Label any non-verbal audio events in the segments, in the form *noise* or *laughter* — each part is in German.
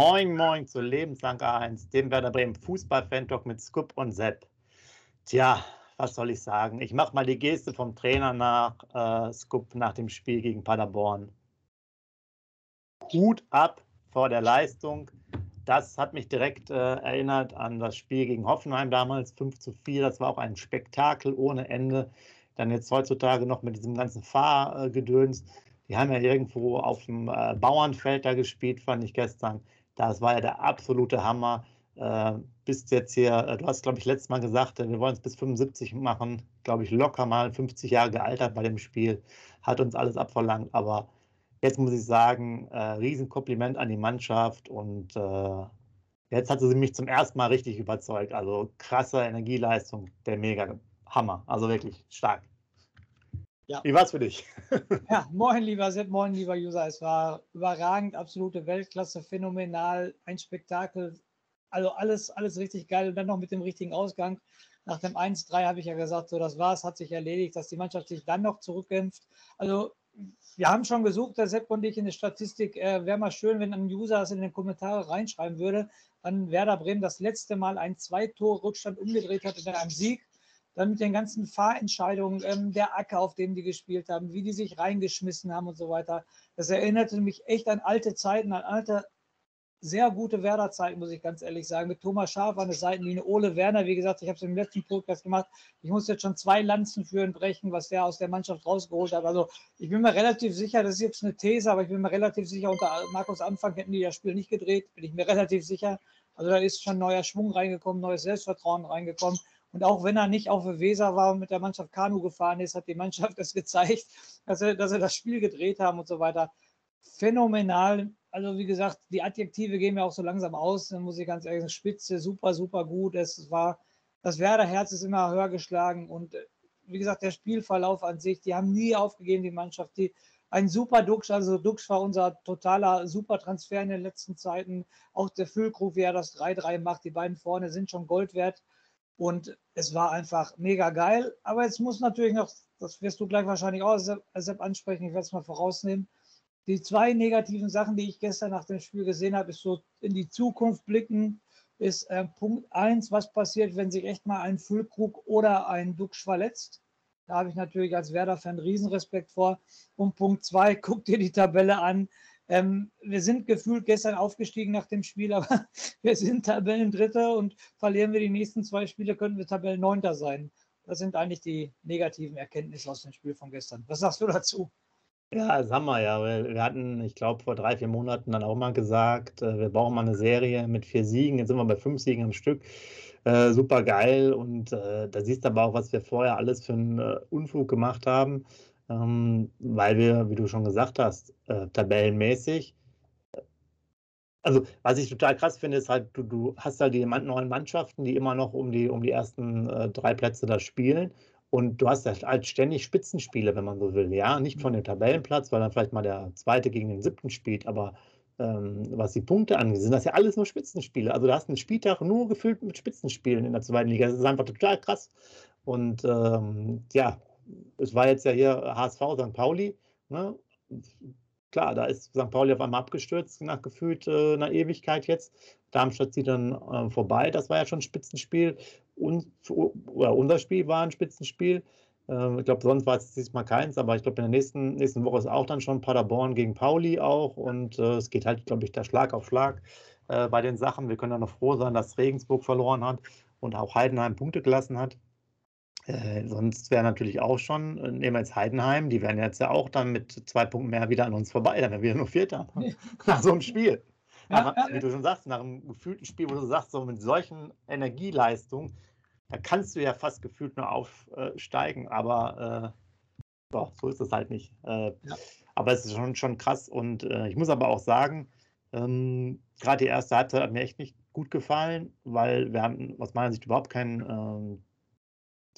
Moin, moin zu Lebenslang A1, dem Werder Bremen Fußball-Fan-Talk mit Scoop und Sepp. Tja, was soll ich sagen? Ich mache mal die Geste vom Trainer nach äh, Scoop nach dem Spiel gegen Paderborn. Hut ab vor der Leistung. Das hat mich direkt äh, erinnert an das Spiel gegen Hoffenheim damals, 5 zu 4. Das war auch ein Spektakel ohne Ende. Dann jetzt heutzutage noch mit diesem ganzen Fahrgedöns. Die haben ja irgendwo auf dem äh, Bauernfeld da gespielt, fand ich gestern. Das war ja der absolute Hammer. Äh, bist jetzt hier, äh, du hast, glaube ich, letztes Mal gesagt, äh, wir wollen es bis 75 machen. Glaube ich, locker mal 50 Jahre gealtert bei dem Spiel. Hat uns alles abverlangt. Aber jetzt muss ich sagen, äh, Riesenkompliment an die Mannschaft und äh, jetzt hat sie mich zum ersten Mal richtig überzeugt. Also krasse Energieleistung, der mega Hammer. Also wirklich stark. Ja. Wie war es für dich? *laughs* ja, moin, lieber Sepp, moin, lieber User. Es war überragend, absolute Weltklasse, phänomenal, ein Spektakel. Also alles, alles richtig geil und dann noch mit dem richtigen Ausgang. Nach dem 1-3 habe ich ja gesagt, so das war's, hat sich erledigt, dass die Mannschaft sich dann noch zurückkämpft. Also wir haben schon gesucht, der Sepp und ich in der Statistik. Äh, Wäre mal schön, wenn ein User es in den Kommentare reinschreiben würde, wann Werder Bremen das letzte Mal einen Zwei-Tor-Rückstand umgedreht hat in einem Sieg dann mit den ganzen Fahrentscheidungen, ähm, der Acker, auf dem die gespielt haben, wie die sich reingeschmissen haben und so weiter. Das erinnerte mich echt an alte Zeiten, an alte, sehr gute Werder-Zeiten, muss ich ganz ehrlich sagen. Mit Thomas Schaaf an der Seitenlinie, Ole Werner, wie gesagt, ich habe es im letzten Podcast gemacht. Ich muss jetzt schon zwei Lanzen für ihn brechen, was der aus der Mannschaft rausgeholt hat. Also ich bin mir relativ sicher, das ist jetzt eine These, aber ich bin mir relativ sicher, unter Markus Anfang hätten die das Spiel nicht gedreht, bin ich mir relativ sicher. Also da ist schon neuer Schwung reingekommen, neues Selbstvertrauen reingekommen. Und auch wenn er nicht auf der Weser war und mit der Mannschaft Kanu gefahren ist, hat die Mannschaft das gezeigt, *laughs* dass er, dass er das Spiel gedreht haben und so weiter. Phänomenal. Also wie gesagt, die Adjektive gehen mir auch so langsam aus. Dann muss ich ganz ehrlich sagen, Spitze, super, super gut. Es war, das Werder-Herz ist immer höher geschlagen und wie gesagt, der Spielverlauf an sich, die haben nie aufgegeben, die Mannschaft. Die, ein super Dux, also Dux war unser totaler super Transfer in den letzten Zeiten. Auch der Füllkrug, wie er das 3-3 macht, die beiden vorne sind schon Gold wert. Und es war einfach mega geil. Aber jetzt muss natürlich noch, das wirst du gleich wahrscheinlich auch Sepp ansprechen, ich werde es mal vorausnehmen. Die zwei negativen Sachen, die ich gestern nach dem Spiel gesehen habe, ist so in die Zukunft blicken, ist äh, Punkt 1, was passiert, wenn sich echt mal ein Füllkrug oder ein Duxch verletzt. Da habe ich natürlich als Werder-Fan Riesenrespekt vor. Und Punkt 2, *laughs* guck dir die Tabelle an. Ähm, wir sind gefühlt gestern aufgestiegen nach dem Spiel, *laughs* aber wir sind Tabellendritter und verlieren wir die nächsten zwei Spiele, könnten wir Tabellenneunter sein. Das sind eigentlich die negativen Erkenntnisse aus dem Spiel von gestern. Was sagst du dazu? Ja, das haben wir ja. Wir hatten, ich glaube, vor drei, vier Monaten dann auch mal gesagt, äh, wir brauchen mal eine Serie mit vier Siegen. Jetzt sind wir bei fünf Siegen am Stück. Äh, super geil. Und äh, da siehst du aber auch, was wir vorher alles für einen äh, Unfug gemacht haben ähm, weil wir, wie du schon gesagt hast, äh, tabellenmäßig, also was ich total krass finde, ist halt, du, du hast halt die neuen Mannschaften, die immer noch um die, um die ersten äh, drei Plätze da spielen. Und du hast halt ständig Spitzenspiele, wenn man so will. Ja, nicht von dem Tabellenplatz, weil dann vielleicht mal der zweite gegen den siebten spielt, aber ähm, was die Punkte angeht, sind das ja alles nur Spitzenspiele. Also du hast einen Spieltag nur gefüllt mit Spitzenspielen in der zweiten Liga. Das ist einfach total krass. Und ähm, ja, es war jetzt ja hier HSV St. Pauli. Ne? Klar, da ist St. Pauli auf einmal abgestürzt, nach gefühlt äh, einer Ewigkeit jetzt. Darmstadt zieht dann äh, vorbei. Das war ja schon ein Spitzenspiel. Oder unser Spiel war ein Spitzenspiel. Äh, ich glaube, sonst war es diesmal keins, aber ich glaube, in der nächsten, nächsten Woche ist auch dann schon Paderborn gegen Pauli auch. Und äh, es geht halt, glaube ich, da Schlag auf Schlag äh, bei den Sachen. Wir können ja noch froh sein, dass Regensburg verloren hat und auch Heidenheim Punkte gelassen hat. Äh, sonst wäre natürlich auch schon, äh, nehmen wir jetzt Heidenheim, die wären jetzt ja auch dann mit zwei Punkten mehr wieder an uns vorbei, dann wären wir nur Vierter *laughs* nach so einem Spiel. Ja, Aber, wie du schon sagst, nach einem gefühlten Spiel, wo du sagst, so mit solchen Energieleistungen, da kannst du ja fast gefühlt nur aufsteigen, aber äh, boah, so ist es halt nicht. Äh, ja. Aber es ist schon, schon krass und äh, ich muss aber auch sagen, ähm, gerade die erste Halbzeit hat mir echt nicht gut gefallen, weil wir hatten aus meiner Sicht überhaupt kein, ähm,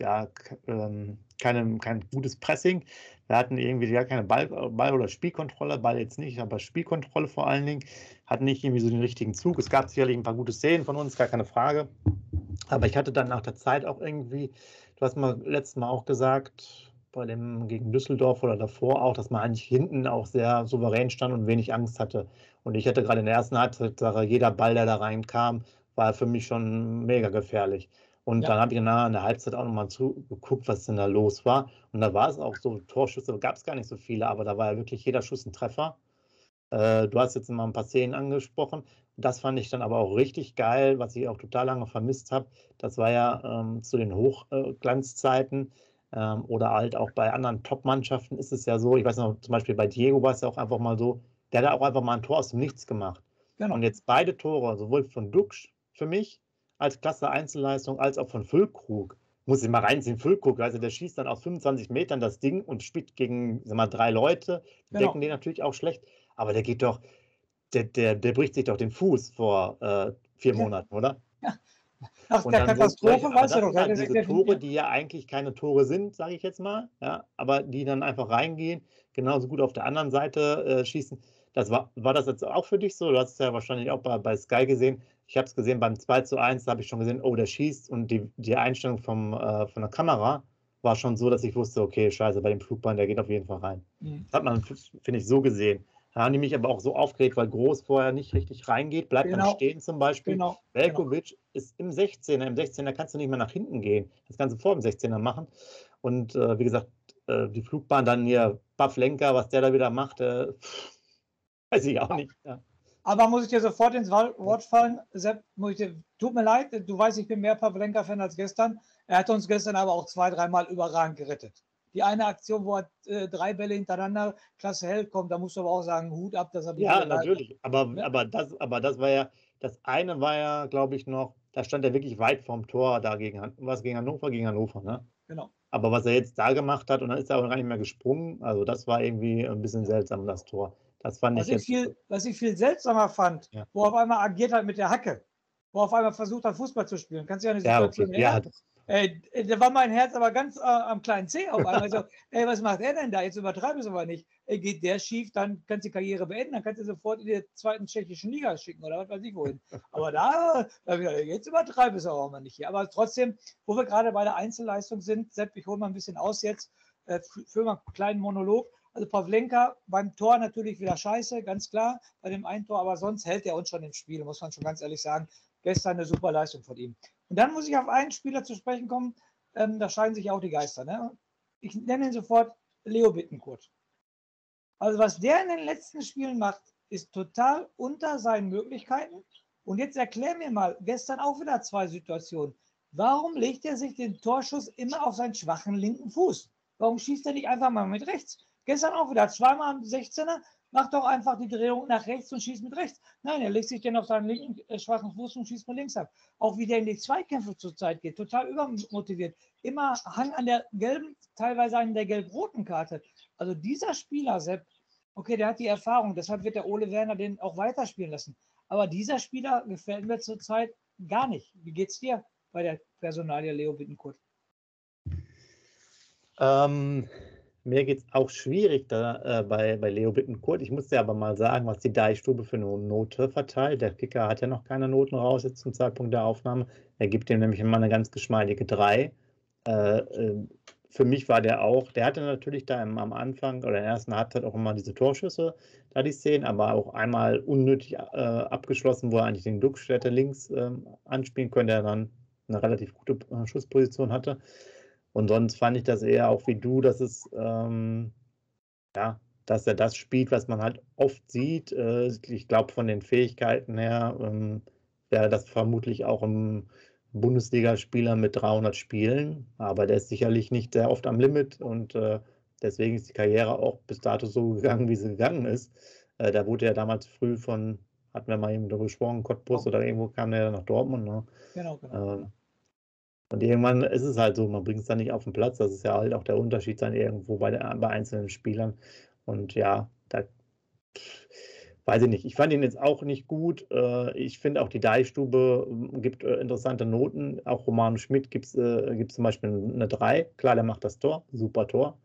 ja, ähm, keine, kein gutes Pressing. Wir hatten irgendwie gar keine Ball, Ball- oder Spielkontrolle, Ball jetzt nicht, aber Spielkontrolle vor allen Dingen. Hatten nicht irgendwie so den richtigen Zug. Es gab sicherlich ein paar gute Szenen von uns, gar keine Frage. Aber ich hatte dann nach der Zeit auch irgendwie, du hast mal letztes Mal auch gesagt, bei dem gegen Düsseldorf oder davor auch, dass man eigentlich hinten auch sehr souverän stand und wenig Angst hatte. Und ich hatte gerade in der ersten Halbzeit, jeder Ball, der da reinkam, war für mich schon mega gefährlich. Und ja. dann habe ich nach in der Halbzeit auch nochmal zugeguckt, was denn da los war. Und da war es auch so, Torschüsse gab es gar nicht so viele, aber da war ja wirklich jeder Schuss ein Treffer. Äh, du hast jetzt mal ein paar Szenen angesprochen. Das fand ich dann aber auch richtig geil, was ich auch total lange vermisst habe. Das war ja ähm, zu den Hochglanzzeiten ähm, oder halt auch bei anderen Top-Mannschaften ist es ja so, ich weiß noch, zum Beispiel bei Diego war es ja auch einfach mal so, der hat auch einfach mal ein Tor aus dem Nichts gemacht. Genau. Und jetzt beide Tore, sowohl von Duxch für mich als klasse Einzelleistung, als auch von Füllkrug. Muss ich mal reinziehen, Füllkrug, also der schießt dann aus 25 Metern das Ding und spielt gegen sag mal, drei Leute. Die genau. decken den natürlich auch schlecht, aber der geht doch, der, der, der bricht sich doch den Fuß vor äh, vier ja. Monaten, oder? Ja. Nach der Katastrophe, weißt du doch. Halt diese Tore, die ja eigentlich keine Tore sind, sage ich jetzt mal, ja, aber die dann einfach reingehen, genauso gut auf der anderen Seite äh, schießen. Das war, war das jetzt auch für dich so? Du hast es ja wahrscheinlich auch bei, bei Sky gesehen. Ich habe es gesehen beim 2 zu 1, da habe ich schon gesehen, oh, der schießt und die, die Einstellung vom, äh, von der Kamera war schon so, dass ich wusste, okay, scheiße, bei dem Flugbahn, der geht auf jeden Fall rein. Mhm. Das hat man, finde ich, so gesehen. Da haben die mich aber auch so aufgeregt, weil Groß vorher nicht richtig reingeht, bleibt genau. dann stehen zum Beispiel. Genau. Velkovic genau. ist im 16er. Im 16er kannst du nicht mehr nach hinten gehen. Das Ganze vor dem 16er machen. Und äh, wie gesagt, äh, die Flugbahn dann hier, Bufflenker, was der da wieder macht, äh, weiß ich auch nicht. Ja. Aber muss ich dir sofort ins Wort fallen, Sepp, dir, tut mir leid, du weißt, ich bin mehr Pavlenka-Fan als gestern. Er hat uns gestern aber auch zwei, dreimal überragend gerettet. Die eine Aktion, wo er äh, drei Bälle hintereinander klasse hält, kommt, da musst du aber auch sagen, Hut ab, dass er Ja, natürlich. Aber, ja. aber, das, aber das war ja, das eine war ja, glaube ich, noch, da stand er wirklich weit vom Tor dagegen. Was gegen Hannover, gegen Hannover, ne? Genau. Aber was er jetzt da gemacht hat, und dann ist er auch gar nicht mehr gesprungen, also das war irgendwie ein bisschen seltsam, das Tor. Das fand was ich, jetzt. Viel, was ich viel seltsamer fand, ja. wo auf einmal agiert hat mit der Hacke, wo auf einmal versucht hat, Fußball zu spielen. Kannst du ja eine Situation ja, okay. ja, Ey, äh, da war mein Herz aber ganz äh, am kleinen Zeh auf einmal. so, *laughs* ey, was macht er denn da? Jetzt übertreibe es aber nicht. Ey, geht der schief, dann kannst du die Karriere beenden, dann kannst du sofort in die zweiten tschechischen Liga schicken oder was weiß ich wohin. *laughs* Aber da, da jetzt übertreibe ich es auch mal nicht hier. Aber trotzdem, wo wir gerade bei der Einzelleistung sind, Sepp, ich hole mal ein bisschen aus jetzt, äh, für mal einen kleinen Monolog. Also Pavlenka beim Tor natürlich wieder scheiße, ganz klar, bei dem einen Tor, aber sonst hält er uns schon im Spiel, muss man schon ganz ehrlich sagen. Gestern eine super Leistung von ihm. Und dann muss ich auf einen Spieler zu sprechen kommen, ähm, da scheiden sich auch die Geister. Ne? Ich nenne ihn sofort Leo Bittenkurt. Also was der in den letzten Spielen macht, ist total unter seinen Möglichkeiten. Und jetzt erklär mir mal, gestern auch wieder zwei Situationen. Warum legt er sich den Torschuss immer auf seinen schwachen linken Fuß? Warum schießt er nicht einfach mal mit rechts? Gestern auch wieder zweimal am 16er, macht doch einfach die Drehung nach rechts und schießt mit rechts. Nein, er legt sich dann auf seinen linken äh, schwachen Fuß und schießt mit links ab. Auch wie der in die Zweikämpfe zurzeit geht, total übermotiviert. Immer Hang an der gelben, teilweise an der gelb-roten Karte. Also dieser Spieler, Sepp, okay, der hat die Erfahrung, deshalb wird der Ole Werner den auch weiterspielen lassen. Aber dieser Spieler gefällt mir zurzeit gar nicht. Wie geht's dir bei der Personalie Leo Bittenkurt? Ähm, mir geht es auch schwierig da äh, bei, bei Leo Bittenkurt. Ich muss dir aber mal sagen, was die Deichstube für eine Note verteilt. Der Kicker hat ja noch keine Noten raus jetzt zum Zeitpunkt der Aufnahme. Er gibt ihm nämlich immer eine ganz geschmeidige 3. Äh, äh, für mich war der auch, der hatte natürlich da im, am Anfang oder in der ersten Halbzeit auch immer diese Torschüsse, da die Szenen, aber auch einmal unnötig äh, abgeschlossen, wo er eigentlich den Duckstätte links ähm, anspielen könnte, der dann eine relativ gute äh, Schussposition hatte. Und sonst fand ich das eher auch wie du, dass es, ähm, ja, dass er das spielt, was man halt oft sieht. Äh, ich glaube, von den Fähigkeiten her ähm, wäre das vermutlich auch ein Bundesligaspieler mit 300 Spielen, aber der ist sicherlich nicht sehr oft am Limit und äh, deswegen ist die Karriere auch bis dato so gegangen, wie sie gegangen ist. Äh, da wurde er damals früh von, hatten wir mal eben darüber gesprochen, Cottbus oder irgendwo kam der nach Dortmund. Ne? Genau, genau. Und irgendwann ist es halt so, man bringt es dann nicht auf den Platz. Das ist ja halt auch der Unterschied dann irgendwo bei, der, bei einzelnen Spielern. Und ja, da weiß ich nicht. Ich fand ihn jetzt auch nicht gut. Äh, ich finde auch die Deichstube ähm, gibt äh, interessante Noten. Auch Romano Schmidt gibt es äh, zum Beispiel eine 3. Klar, der macht das Tor. Super Tor.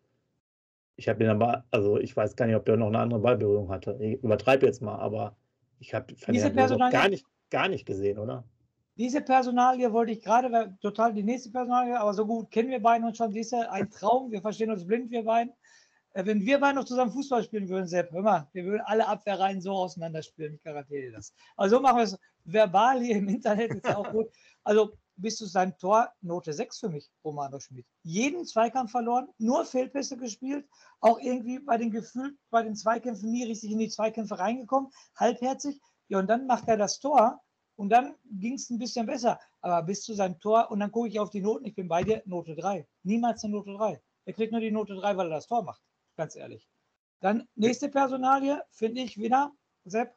Ich habe ihn aber, also ich weiß gar nicht, ob der noch eine andere Ballberührung hatte. Ich übertreibe jetzt mal, aber ich habe gar nicht, gar nicht gesehen, oder? Diese Personalie wollte ich gerade, total die nächste Personalie, aber so gut kennen wir beide uns schon. Diese ein Traum, wir verstehen uns blind, wir beiden. Äh, wenn wir beide noch zusammen Fußball spielen würden, Sepp, hör mal, wir würden alle Abwehrreihen so auseinanderspielen, ich garantiere dir das. Also so machen wir es verbal hier im Internet, ist ja auch gut. Also bist du sein Tor Note 6 für mich, Romano Schmidt. Jeden Zweikampf verloren, nur Fehlpässe gespielt, auch irgendwie bei den Gefühlen, bei den Zweikämpfen nie richtig in die Zweikämpfe reingekommen, halbherzig. Ja, und dann macht er das Tor und dann ging es ein bisschen besser. Aber bis zu seinem Tor, und dann gucke ich auf die Noten, ich bin bei dir, Note 3. Niemals eine Note 3. Er kriegt nur die Note 3, weil er das Tor macht. Ganz ehrlich. Dann nächste Personalie, finde ich wieder, Sepp.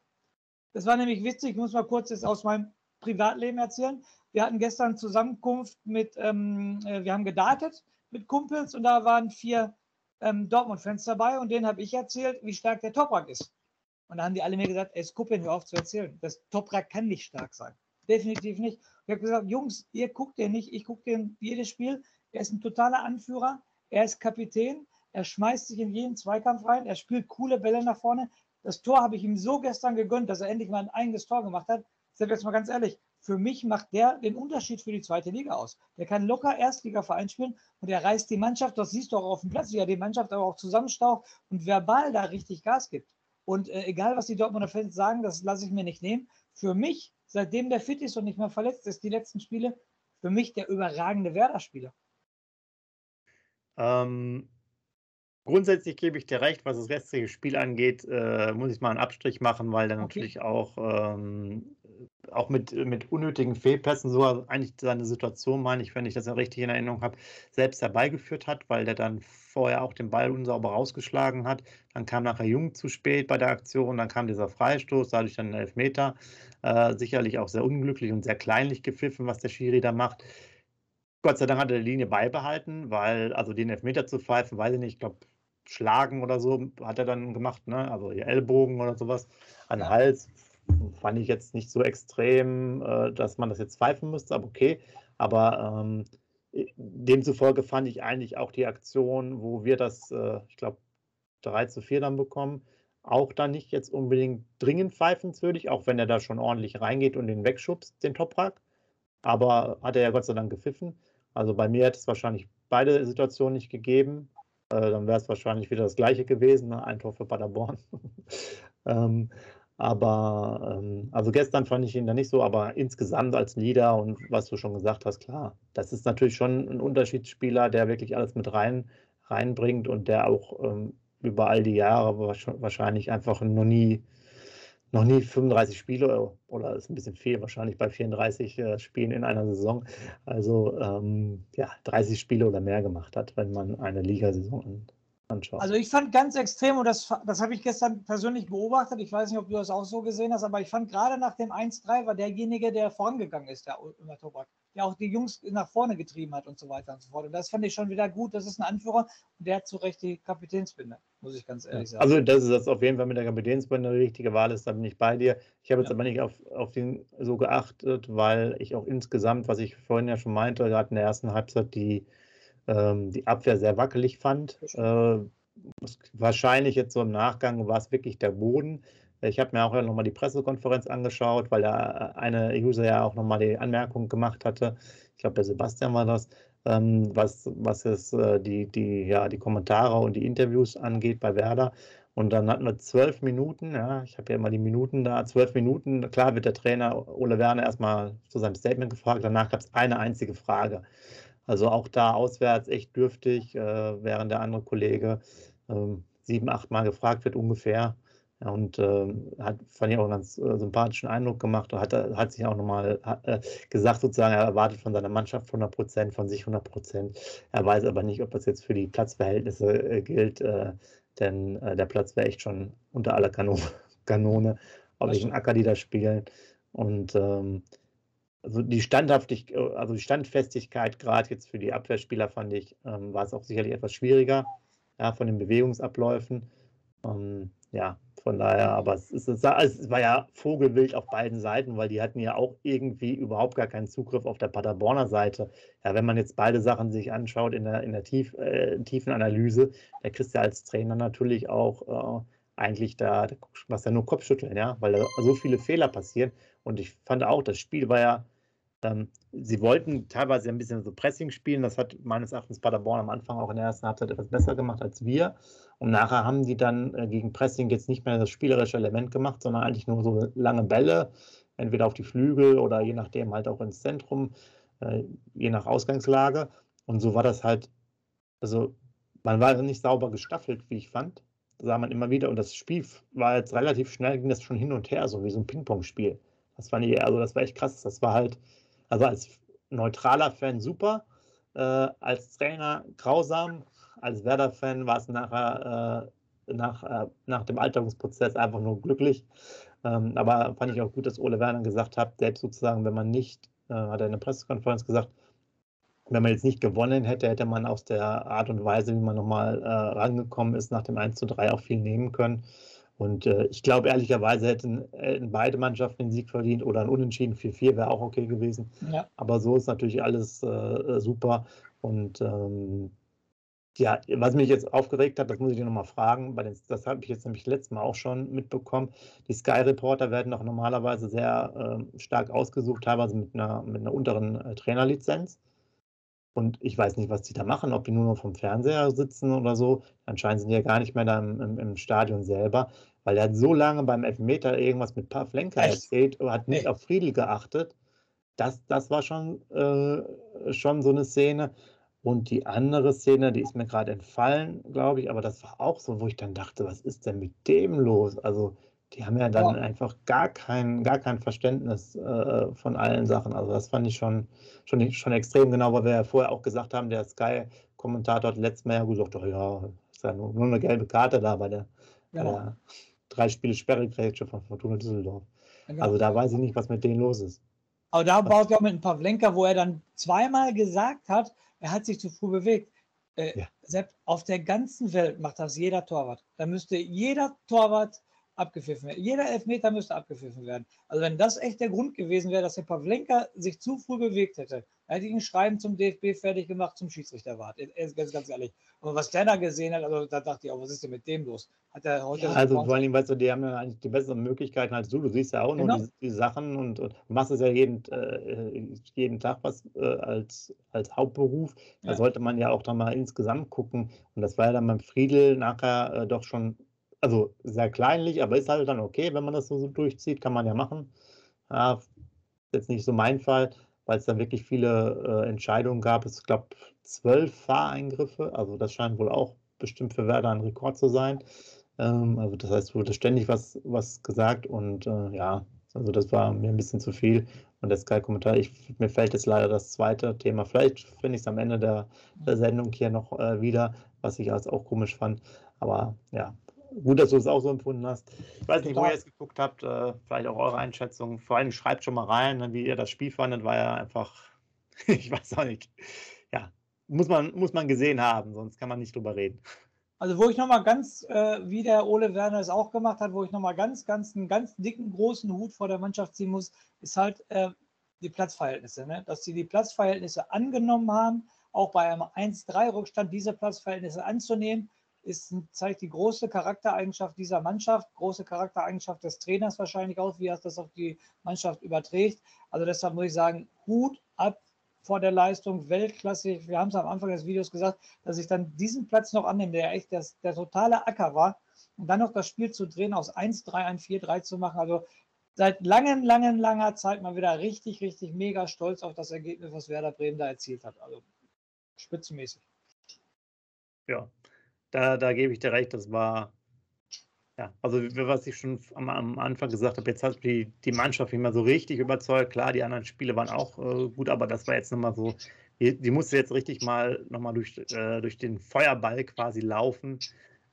Das war nämlich witzig, ich muss mal kurz jetzt aus meinem Privatleben erzählen. Wir hatten gestern Zusammenkunft mit, ähm, äh, wir haben gedartet mit Kumpels und da waren vier ähm, Dortmund-Fans dabei und denen habe ich erzählt, wie stark der Toprak ist. Und da haben die alle mir gesagt, ey, Skupin, hör auf zu erzählen. Das Toprak kann nicht stark sein. Definitiv nicht. Ich habe gesagt, Jungs, ihr guckt den nicht, ich gucke den jedes Spiel. Er ist ein totaler Anführer, er ist Kapitän, er schmeißt sich in jeden Zweikampf rein, er spielt coole Bälle nach vorne. Das Tor habe ich ihm so gestern gegönnt, dass er endlich mal ein eigenes Tor gemacht hat. Ich sage jetzt mal ganz ehrlich, für mich macht der den Unterschied für die zweite Liga aus. Der kann locker Erstliga-Verein spielen und er reißt die Mannschaft, das siehst du auch auf dem Platz, wie er die Mannschaft aber auch zusammenstaucht und verbal da richtig Gas gibt. Und äh, egal, was die Dortmunder Fans sagen, das lasse ich mir nicht nehmen. Für mich, seitdem der fit ist und nicht mehr verletzt ist, die letzten Spiele, für mich der überragende Werder-Spieler. Ähm, grundsätzlich gebe ich dir recht, was das restliche Spiel angeht, äh, muss ich mal einen Abstrich machen, weil dann okay. natürlich auch, ähm, auch mit, mit unnötigen Fehlpässen so eigentlich seine Situation, meine ich, wenn ich das richtig in Erinnerung habe, selbst herbeigeführt hat, weil der dann vorher auch den Ball unsauber rausgeschlagen hat. Dann kam nachher Jung zu spät bei der Aktion, dann kam dieser Freistoß, dadurch dann ein Elfmeter. Äh, sicherlich auch sehr unglücklich und sehr kleinlich gepfiffen, was der Schiri da macht. Gott sei Dank hat er die Linie beibehalten, weil also den Elfmeter zu pfeifen, weiß ich nicht, ich glaube, schlagen oder so hat er dann gemacht, ne? also Ellbogen oder sowas an den Hals. Fand ich jetzt nicht so extrem, äh, dass man das jetzt pfeifen müsste, aber okay. Aber ähm, demzufolge fand ich eigentlich auch die Aktion, wo wir das, äh, ich glaube, 3 zu 4 dann bekommen, auch dann nicht jetzt unbedingt dringend pfeifenswürdig, auch wenn er da schon ordentlich reingeht und den wegschubst, den Toprak. Aber hat er ja Gott sei Dank gepfiffen. Also bei mir hätte es wahrscheinlich beide Situationen nicht gegeben. Äh, dann wäre es wahrscheinlich wieder das gleiche gewesen, ne? ein Tor für Paderborn. *laughs* ähm, aber ähm, also gestern fand ich ihn da nicht so, aber insgesamt als Leader und was du schon gesagt hast, klar, das ist natürlich schon ein Unterschiedsspieler, der wirklich alles mit rein reinbringt und der auch ähm, über all die Jahre wahrscheinlich einfach noch nie noch nie 35 Spiele oder ist ein bisschen viel wahrscheinlich bei 34 äh, Spielen in einer Saison. Also ähm, ja, 30 Spiele oder mehr gemacht hat, wenn man eine Ligasaison anschaut. Also ich fand ganz extrem, und das, das habe ich gestern persönlich beobachtet, ich weiß nicht, ob du das auch so gesehen hast, aber ich fand gerade nach dem 1-3 war derjenige, der vorangegangen ist, der Ulmer Tobak, der auch die Jungs nach vorne getrieben hat und so weiter und so fort. Und das fand ich schon wieder gut. Das ist ein Anführer und der hat zu Recht die Kapitänsbinde, muss ich ganz ehrlich sagen. Also, dass es auf jeden Fall mit der Kapitänsbinde die richtige Wahl ist, da bin ich bei dir. Ich habe jetzt ja. aber nicht auf, auf den so geachtet, weil ich auch insgesamt, was ich vorhin ja schon meinte, gerade in der ersten Halbzeit die ähm, die Abwehr sehr wackelig fand. Äh, wahrscheinlich jetzt so im Nachgang war es wirklich der Boden. Ich habe mir auch nochmal die Pressekonferenz angeschaut, weil da eine User ja auch nochmal die Anmerkung gemacht hatte. Ich glaube, der Sebastian war das, ähm, was, was es äh, die, die, ja, die Kommentare und die Interviews angeht bei Werder. Und dann hatten wir zwölf Minuten, ja, ich habe ja immer die Minuten da, zwölf Minuten. Klar wird der Trainer Ole Werner erstmal zu seinem Statement gefragt, danach gab es eine einzige Frage. Also auch da auswärts echt dürftig, äh, während der andere Kollege ähm, sieben, acht Mal gefragt wird ungefähr. Ja, und äh, hat, fand ich auch einen ganz äh, sympathischen Eindruck gemacht und hat, hat sich auch nochmal äh, gesagt, sozusagen, er erwartet von seiner Mannschaft 100 Prozent, von sich 100 Prozent. Er weiß aber nicht, ob das jetzt für die Platzverhältnisse äh, gilt, äh, denn äh, der Platz wäre echt schon unter aller Kanone, *laughs* Kanone auf welchen Acker die da spielen. Und ähm, also die Standhaftigkeit, also die Standfestigkeit, gerade jetzt für die Abwehrspieler, fand ich, ähm, war es auch sicherlich etwas schwieriger, ja, von den Bewegungsabläufen. Ähm, ja, von daher, aber es, ist, es war ja Vogelwild auf beiden Seiten, weil die hatten ja auch irgendwie überhaupt gar keinen Zugriff auf der Paderborner Seite. Ja, wenn man jetzt beide Sachen sich anschaut in der, in der Tief, äh, tiefen Analyse, da kriegst du als Trainer natürlich auch äh, eigentlich da, was ja nur Kopfschütteln, ja, weil da so viele Fehler passieren. Und ich fand auch, das Spiel war ja, ähm, sie wollten teilweise ein bisschen so Pressing spielen. Das hat meines Erachtens Paderborn am Anfang auch in der ersten Halbzeit etwas besser gemacht als wir. Und nachher haben die dann äh, gegen Pressing jetzt nicht mehr das spielerische Element gemacht, sondern eigentlich nur so lange Bälle, entweder auf die Flügel oder je nachdem halt auch ins Zentrum, äh, je nach Ausgangslage. Und so war das halt, also man war nicht sauber gestaffelt, wie ich fand. Sah man immer wieder. Und das Spiel war jetzt relativ schnell, ging das schon hin und her, so wie so ein Ping-Pong-Spiel. Das also das war echt krass. Das war halt, also als neutraler Fan super, äh, als Trainer grausam, als Werder-Fan war es nachher äh, nach, äh, nach dem Alterungsprozess einfach nur glücklich. Ähm, aber fand ich auch gut, dass Ole Werner gesagt hat, selbst sozusagen, wenn man nicht, äh, hat er in der Pressekonferenz gesagt, wenn man jetzt nicht gewonnen hätte, hätte man aus der Art und Weise, wie man nochmal äh, rangekommen ist, nach dem 1 zu 3 auch viel nehmen können. Und äh, ich glaube, ehrlicherweise hätten, hätten, beide Mannschaften den Sieg verdient oder ein Unentschieden 4-4 wäre auch okay gewesen. Ja. Aber so ist natürlich alles äh, super. Und ähm, ja, was mich jetzt aufgeregt hat, das muss ich dir nochmal fragen, weil das, das habe ich jetzt nämlich letztes Mal auch schon mitbekommen. Die Sky Reporter werden doch normalerweise sehr äh, stark ausgesucht, teilweise mit einer, mit einer unteren äh, Trainerlizenz. Und ich weiß nicht, was die da machen, ob die nur noch vom Fernseher sitzen oder so. Anscheinend sind die ja gar nicht mehr da im, im, im Stadion selber, weil er hat so lange beim Elfmeter irgendwas mit Pavlenka erzählt, hat nicht nee. auf Friedel geachtet. Das, das war schon, äh, schon so eine Szene. Und die andere Szene, die ist mir gerade entfallen, glaube ich, aber das war auch so, wo ich dann dachte, was ist denn mit dem los? Also die haben ja dann ja. einfach gar kein, gar kein Verständnis äh, von allen Sachen. Also das fand ich schon, schon, schon extrem genau, weil wir ja vorher auch gesagt haben, der Sky-Kommentator hat letztes Mal ja gesagt, oh ja, ist ja nur, nur eine gelbe Karte da bei der, ja. bei der drei Spiele Sperregrätsche von Fortuna Düsseldorf. Genau. Also da weiß ich nicht, was mit denen los ist. Aber da baut er mit ein paar Pavlenka, wo er dann zweimal gesagt hat, er hat sich zu früh bewegt. Äh, ja. Sepp, auf der ganzen Welt macht das jeder Torwart. Da müsste jeder Torwart abgepfiffen werden. Jeder Elfmeter müsste abgepfiffen werden. Also wenn das echt der Grund gewesen wäre, dass der Pavlenka sich zu früh bewegt hätte, hätte ich ein Schreiben zum DFB fertig gemacht, zum Schiedsrichter warten. Ganz, ganz ehrlich. Und was der da gesehen hat, also da dachte ich auch, was ist denn mit dem los? Hat er heute ja, also vor allem, weißt du, die haben ja eigentlich die besseren Möglichkeiten als du. Du siehst ja auch genau. nur die, die, Sachen und, und machst es ja jeden, äh, jeden Tag was äh, als, als Hauptberuf. Da ja. sollte man ja auch dann mal insgesamt gucken. Und das war ja dann beim Friedel nachher äh, doch schon also sehr kleinlich, aber ist halt dann okay, wenn man das so, durchzieht, kann man ja machen. Ja, jetzt nicht so mein Fall, weil es dann wirklich viele äh, Entscheidungen gab. Es gab zwölf Fahreingriffe, also das scheint wohl auch bestimmt für Werder ein Rekord zu sein. Ähm, also das heißt, wurde ständig was, was gesagt und äh, ja, also das war mir ein bisschen zu viel. Und der Sky-Kommentar, mir fällt jetzt leider das zweite Thema. Vielleicht finde ich es am Ende der, der Sendung hier noch äh, wieder, was ich als auch komisch fand. Aber ja, gut, dass du es auch so empfunden hast. Ich weiß nicht, wo ihr jetzt geguckt habt, äh, vielleicht auch eure Einschätzung. Vor allem schreibt schon mal rein, ne, wie ihr das Spiel fandet, war ja einfach, *laughs* ich weiß auch nicht, ja, muss man, muss man gesehen haben, sonst kann man nicht drüber reden. Also wo ich nochmal ganz, äh, wie der Ole Werner es auch gemacht hat, wo ich nochmal ganz, ganz, einen ganz dicken, großen Hut vor der Mannschaft ziehen muss, ist halt äh, die Platzverhältnisse. Ne? Dass sie die Platzverhältnisse angenommen haben, auch bei einem 1-3-Rückstand diese Platzverhältnisse anzunehmen ist, zeigt die große Charaktereigenschaft dieser Mannschaft, große Charaktereigenschaft des Trainers wahrscheinlich auch, wie er das auf die Mannschaft überträgt. Also deshalb muss ich sagen, Hut ab vor der Leistung, Weltklasse. Wir haben es am Anfang des Videos gesagt, dass ich dann diesen Platz noch annehme, der echt das, der totale Acker war. Und dann noch das Spiel zu drehen, aus 1-3 ein 4-3 zu machen. Also seit langen, langen, langer Zeit mal wieder richtig, richtig mega stolz auf das Ergebnis, was Werder Bremen da erzielt hat. Also spitzenmäßig. Ja, da, da gebe ich dir recht, das war, ja, also was ich schon am, am Anfang gesagt habe, jetzt hat die, die Mannschaft nicht mehr so richtig überzeugt. Klar, die anderen Spiele waren auch äh, gut, aber das war jetzt nochmal so, die, die, musste jetzt richtig mal nochmal durch, äh, durch den Feuerball quasi laufen.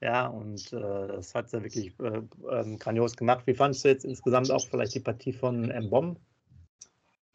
Ja, und äh, das hat sie wirklich äh, ähm, grandios gemacht. Wie fandest du jetzt insgesamt auch vielleicht die Partie von M-Bomb?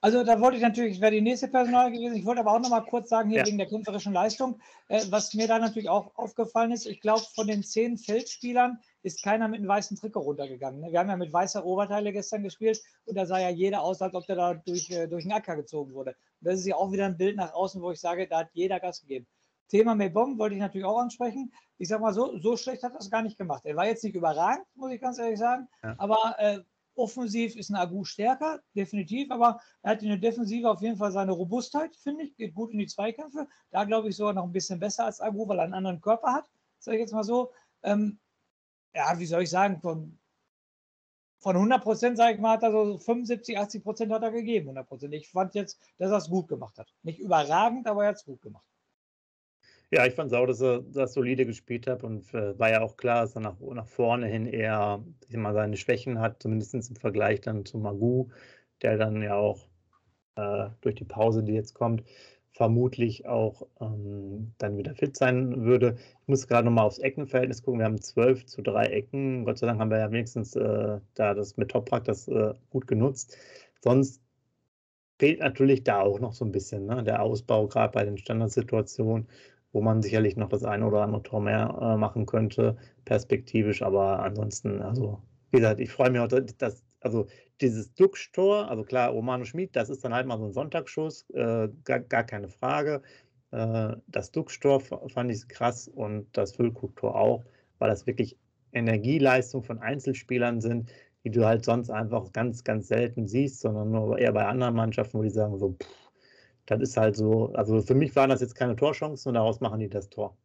Also da wollte ich natürlich, wäre die nächste Personal gewesen. Ich wollte aber auch noch mal kurz sagen, hier ja. wegen der kämpferischen Leistung, äh, was mir da natürlich auch aufgefallen ist, ich glaube, von den zehn Feldspielern ist keiner mit einem weißen Trikot runtergegangen. Ne? Wir haben ja mit weißer Oberteile gestern gespielt und da sah ja jeder aus, als ob der da durch, äh, durch den Acker gezogen wurde. Und das ist ja auch wieder ein Bild nach außen, wo ich sage, da hat jeder Gas gegeben. Thema Mebom wollte ich natürlich auch ansprechen. Ich sage mal so, so schlecht hat er es gar nicht gemacht. Er war jetzt nicht überragend, muss ich ganz ehrlich sagen, ja. aber äh, Offensiv ist ein Agu stärker, definitiv, aber er hat in der Defensive auf jeden Fall seine Robustheit, finde ich, geht gut in die Zweikämpfe. Da glaube ich sogar noch ein bisschen besser als Agu, weil er einen anderen Körper hat, sage ich jetzt mal so. Ähm, ja, wie soll ich sagen, von, von 100 Prozent, sage ich mal, hat er so 75, 80 Prozent hat er gegeben, 100 Prozent. Ich fand jetzt, dass er es gut gemacht hat. Nicht überragend, aber er hat es gut gemacht. Ja, ich fand es auch, dass er das solide gespielt hat und äh, war ja auch klar, dass er nach, nach vorne hin eher immer seine Schwächen hat, zumindest im Vergleich dann zu Magu, der dann ja auch äh, durch die Pause, die jetzt kommt, vermutlich auch ähm, dann wieder fit sein würde. Ich muss gerade nochmal aufs Eckenverhältnis gucken. Wir haben 12 zu 3 Ecken. Gott sei Dank haben wir ja wenigstens äh, da das mit Toprak das äh, gut genutzt. Sonst fehlt natürlich da auch noch so ein bisschen ne? der Ausbau, gerade bei den Standardsituationen wo man sicherlich noch das eine oder andere Tor mehr äh, machen könnte, perspektivisch. Aber ansonsten, also, wie gesagt, ich freue mich auch, dass, also dieses Duxch-Tor, also klar, Romano Schmid, das ist dann halt mal so ein Sonntagsschuss, äh, gar, gar keine Frage. Äh, das Duxch-Tor fand ich krass und das Füllkrug-Tor auch, weil das wirklich Energieleistung von Einzelspielern sind, die du halt sonst einfach ganz, ganz selten siehst, sondern nur eher bei anderen Mannschaften, wo die sagen so, pff, das ist halt so, also für mich waren das jetzt keine Torchancen und daraus machen die das Tor.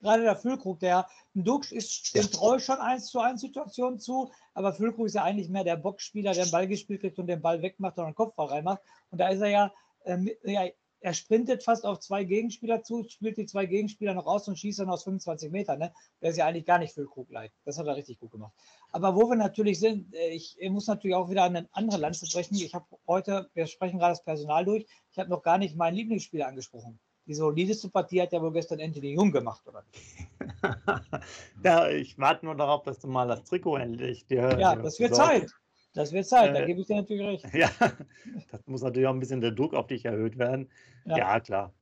Gerade der Füllkrug, der Dux ist dem ja. Treu schon 1 zu 1 Situation zu, aber Füllkrug ist ja eigentlich mehr der Boxspieler, der den Ball gespielt kriegt und den Ball wegmacht und einen Kopfball reinmacht. Und da ist er ja, äh, ja er sprintet fast auf zwei Gegenspieler zu, spielt die zwei Gegenspieler noch aus und schießt dann aus 25 Metern. Ne? Der ist ja eigentlich gar nicht Füllkrug leid. Das hat er richtig gut gemacht. Aber wo wir natürlich sind, äh, ich, muss natürlich auch wieder an eine andere Lanze sprechen. Ich habe heute, wir sprechen gerade das Personal durch, ich habe noch gar nicht meinen Lieblingsspieler angesprochen. Die solideste Partie hat ja wohl gestern Anthony Jung gemacht, oder ja, *laughs* ich warte nur darauf, dass du mal das Trikot endlich dir. Ja, das wird Zeit. Das wird Zeit, äh, da gebe ich dir natürlich recht. *laughs* Ja, das muss natürlich auch ein bisschen der Druck auf dich erhöht werden. Ja, ja klar.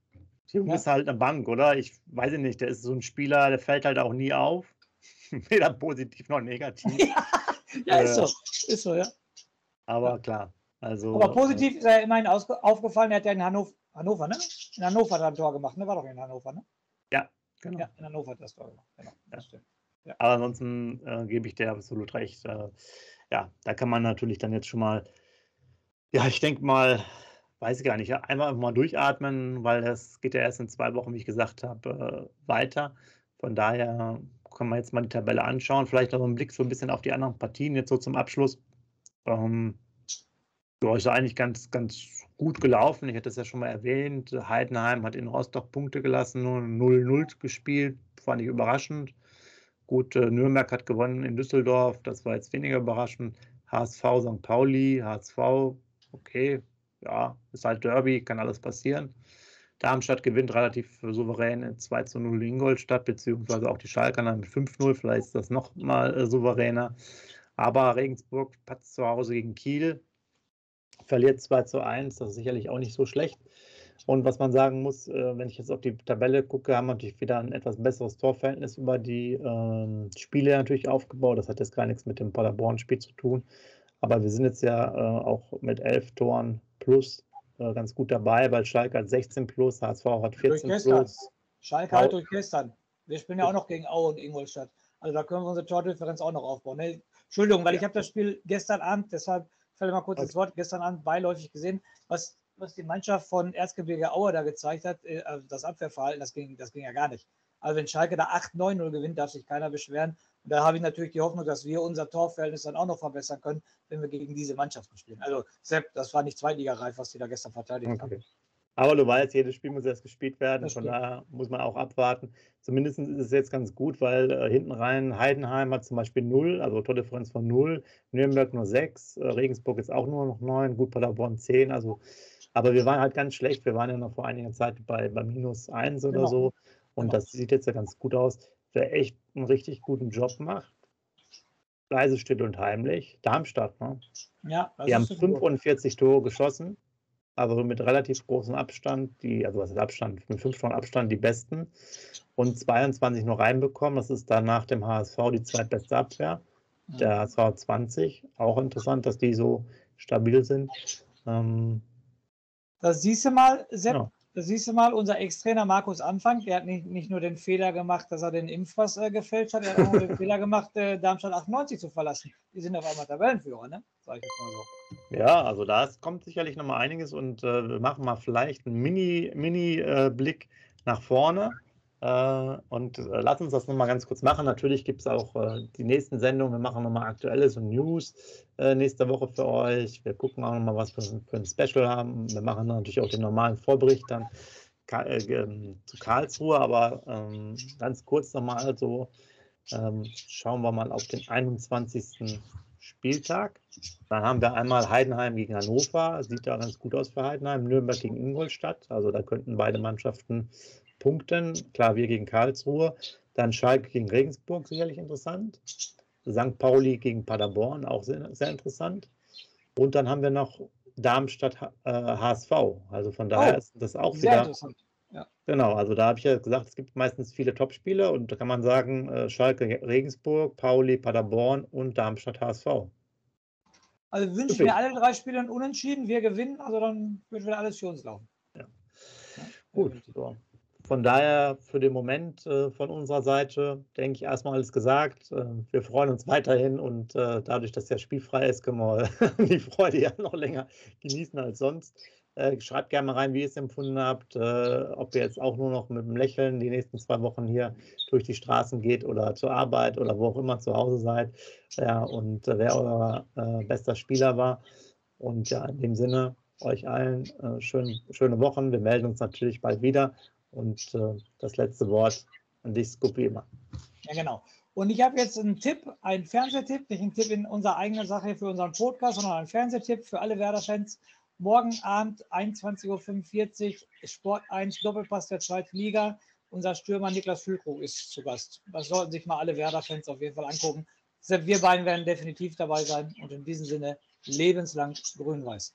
Jung ja. ist halt eine Bank, oder? Ich weiß nicht, der ist so ein Spieler, der fällt halt auch nie auf. *laughs* Weder positiv noch negativ. *laughs* ja, ja äh, ist so. Ist so, ja. Aber klar. Also, Aber positiv äh, ist er immerhin aufgefallen, er hat ja in Hannover, Hannover, ne? In Hannover hat er ein Tor gemacht, ne? War doch in Hannover, ne? Ja, genau. Ja, in Hannover hat er das Tor gemacht. Genau, das stimmt. Ja. Aber ansonsten äh, gebe ich dir absolut recht. Ja, da kann man natürlich dann jetzt schon mal, ja, ich denke mal, weiß ich gar nicht, einfach mal durchatmen, weil es geht ja erst in zwei Wochen, wie ich gesagt habe, äh, weiter. Von daher kann man jetzt mal die Tabelle anschauen, vielleicht auch einen Blick so ein bisschen auf die anderen Partien jetzt so zum Abschluss. Ähm, ja, ist eigentlich ganz, ganz gut gelaufen. Ich hatte es ja schon mal erwähnt. Heidenheim hat in Rostock Punkte gelassen, nur 0-0 gespielt. Fand ich überraschend. Gut, äh, Nürnberg hat gewonnen in Düsseldorf, das war jetzt weniger überraschend. HSV, St. Pauli, HSV, okay, ja, ist halt Derby, kann alles passieren. Darmstadt gewinnt relativ souverän 2 zu 0 in Ingolstadt, beziehungsweise auch die Schalker mit 5-0, vielleicht ist das noch mal äh, souveräner. Aber Regensburg patzt zu Hause gegen Kiel, verliert 2 zu 1, das ist sicherlich auch nicht so schlecht. Und was man sagen muss, äh, wenn ich jetzt auf die Tabelle gucke, haben wir natürlich wieder ein etwas besseres Torverhältnis über die ähm, Spiele natürlich aufgebaut. Das hat jetzt gar nichts mit dem Paderborn-Spiel zu tun. Aber wir sind jetzt ja äh, auch mit elf Toren plus äh, ganz gut dabei, weil Schalke hat 16 plus, HSV hat 14 plus. Schalke halt durch gestern. Wir spielen ja auch noch gegen Aue und Ingolstadt. Also da können wir unsere Tordifferenz auch noch aufbauen. Nee, Entschuldigung, weil ja. ich habe das Spiel gestern Abend, deshalb fällt mal kurz okay. das Wort, gestern Abend beiläufig gesehen. Was was die Mannschaft von Erzgebirge Aue da gezeigt hat, äh, also das Abwehrverhalten, das ging, das ging ja gar nicht. Also wenn Schalke da 8-9-0 gewinnt, darf sich keiner beschweren. Und da habe ich natürlich die Hoffnung, dass wir unser Torverhältnis dann auch noch verbessern können, wenn wir gegen diese Mannschaften spielen. Also Sepp, das war nicht zweitligareif, was die da gestern verteidigt okay. haben. Aber du weißt, jedes Spiel muss erst gespielt werden. Von daher muss man auch abwarten. Zumindest ist es jetzt ganz gut, weil äh, hinten rein Heidenheim hat zum Beispiel 0, also Tordifferenz von 0, Nürnberg nur 6, äh, Regensburg ist auch nur noch 9, gut Paderborn 10. Also aber wir waren halt ganz schlecht. Wir waren ja noch vor einiger Zeit bei, bei minus eins oder genau. so. Und genau. das sieht jetzt ja ganz gut aus. Wer echt einen richtig guten Job macht, leise, still und heimlich, Darmstadt. Ne? Ja, die haben 45 gut. Tore geschossen. also mit relativ großem Abstand, die, also was ist Abstand, mit fünf Stunden Abstand die besten und 22 nur reinbekommen. Das ist dann nach dem HSV die zweitbeste Abwehr. Der HSV 20, auch interessant, dass die so stabil sind. Ähm, das siehst du mal, Sepp, ja. das siehst du mal, unser Ex-Trainer Markus Anfang, der hat nicht, nicht nur den Fehler gemacht, dass er den Impfpass äh, gefälscht hat, er hat auch den *laughs* Fehler gemacht, äh, Darmstadt 98 zu verlassen. Die sind auf einmal Tabellenführer, ne? Sag ich jetzt mal so. Ja, also da kommt sicherlich noch mal einiges und äh, wir machen mal vielleicht einen Mini-Blick Mini, äh, nach vorne. Äh, und äh, lass uns das nochmal ganz kurz machen. Natürlich gibt es auch äh, die nächsten Sendungen. Wir machen nochmal Aktuelles und News nächste Woche für euch. Wir gucken auch nochmal, was wir für ein Special haben. Wir machen natürlich auch den normalen Vorbericht dann ähm, zu Karlsruhe. Aber ähm, ganz kurz nochmal, also ähm, schauen wir mal auf den 21. Spieltag. Dann haben wir einmal Heidenheim gegen Hannover. Sieht da ganz gut aus für Heidenheim. Nürnberg gegen Ingolstadt. Also da könnten beide Mannschaften Punkten. Klar, wir gegen Karlsruhe. Dann Schalke gegen Regensburg, sicherlich interessant. St. Pauli gegen Paderborn, auch sehr, sehr interessant. Und dann haben wir noch Darmstadt äh, HSV. Also von daher oh, ist das auch sehr wieder. Interessant. Ja. Genau, also da habe ich ja gesagt, es gibt meistens viele Topspiele und da kann man sagen, äh, Schalke Regensburg, Pauli, Paderborn und Darmstadt HSV. Also wünschen wir alle drei Spiele unentschieden, wir gewinnen, also dann wird wieder alles für uns laufen. Ja. Ja, Gut, so. Von daher für den Moment äh, von unserer Seite, denke ich, erstmal alles gesagt. Äh, wir freuen uns weiterhin und äh, dadurch, dass der spielfrei ist, können wir *laughs* die Freude ja noch länger genießen als sonst. Äh, schreibt gerne mal rein, wie ihr es empfunden habt, äh, ob ihr jetzt auch nur noch mit dem Lächeln die nächsten zwei Wochen hier durch die Straßen geht oder zur Arbeit oder wo auch immer zu Hause seid. Ja, und äh, wer euer bester Spieler war. Und ja, in dem Sinne, euch allen schön, schöne Wochen. Wir melden uns natürlich bald wieder und äh, das letzte Wort an dich, Scoopy, immer. Ja, genau. Und ich habe jetzt einen Tipp, einen Fernsehtipp, nicht einen Tipp in unserer eigenen Sache für unseren Podcast, sondern einen Fernsehtipp für alle Werder-Fans. Morgen Abend 21.45 Uhr, Sport 1, Doppelpass der zweiten Liga. Unser Stürmer Niklas Füllkrug ist zu Gast. Das sollten sich mal alle Werder-Fans auf jeden Fall angucken. Wir beiden werden definitiv dabei sein und in diesem Sinne lebenslang grün-weiß.